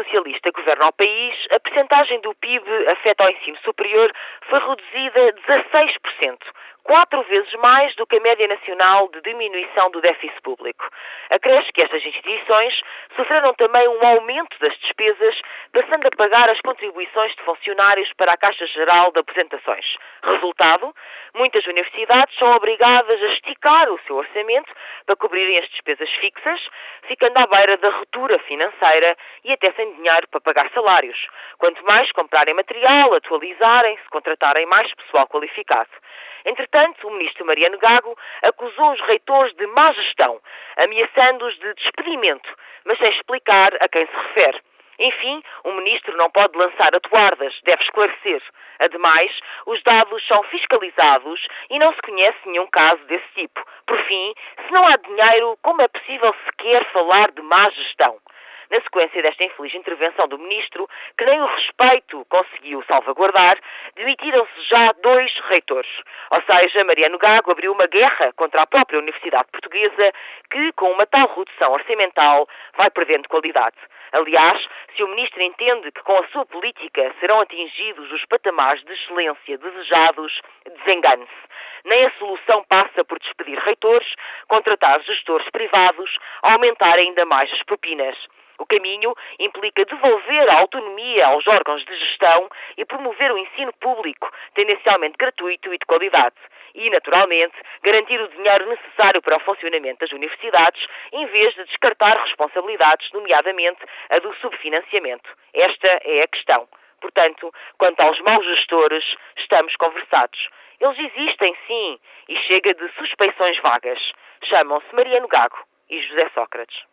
Socialista governa o país, a percentagem do PIB afeta ao ensino superior foi reduzida a 16%, quatro vezes mais do que a média nacional de diminuição do déficit público. Acresce que estas instituições sofreram também um aumento das despesas, passando a pagar as contribuições de funcionários para a Caixa Geral de Apresentações. Resultado, muitas universidades são obrigadas a esticar o seu orçamento para cobrirem as despesas fixas, ficando à beira da ruptura financeira e até sem dinheiro para pagar salários. Quanto mais comprarem material, atualizarem-se, contratarem mais pessoal qualificado. Entretanto, o ministro Mariano Gago acusou os reitores de má gestão, ameaçando-os de despedimento, mas sem explicar a quem se refere. Enfim, o ministro não pode lançar atuardas, deve esclarecer. Ademais, os dados são fiscalizados e não se conhece nenhum caso desse tipo. Por fim, se não há dinheiro, como é possível sequer falar de má gestão? Na sequência desta infeliz intervenção do ministro, que nem o respeito conseguiu salvaguardar, demitiram-se já dois reitores. Ou seja, Mariano Gago abriu uma guerra contra a própria Universidade Portuguesa, que, com uma tal redução orçamental, vai perdendo qualidade. Aliás, se o ministro entende que com a sua política serão atingidos os patamares de excelência desejados, desengane-se. Nem a solução passa por despedir reitores, contratar gestores privados, aumentar ainda mais as propinas. O caminho implica devolver a autonomia aos órgãos de gestão e promover o ensino público, tendencialmente gratuito e de qualidade. E, naturalmente, garantir o dinheiro necessário para o funcionamento das universidades, em vez de descartar responsabilidades, nomeadamente a do subfinanciamento. Esta é a questão. Portanto, quanto aos maus gestores, estamos conversados. Eles existem, sim, e chega de suspeições vagas. Chamam-se Mariano Gago e José Sócrates.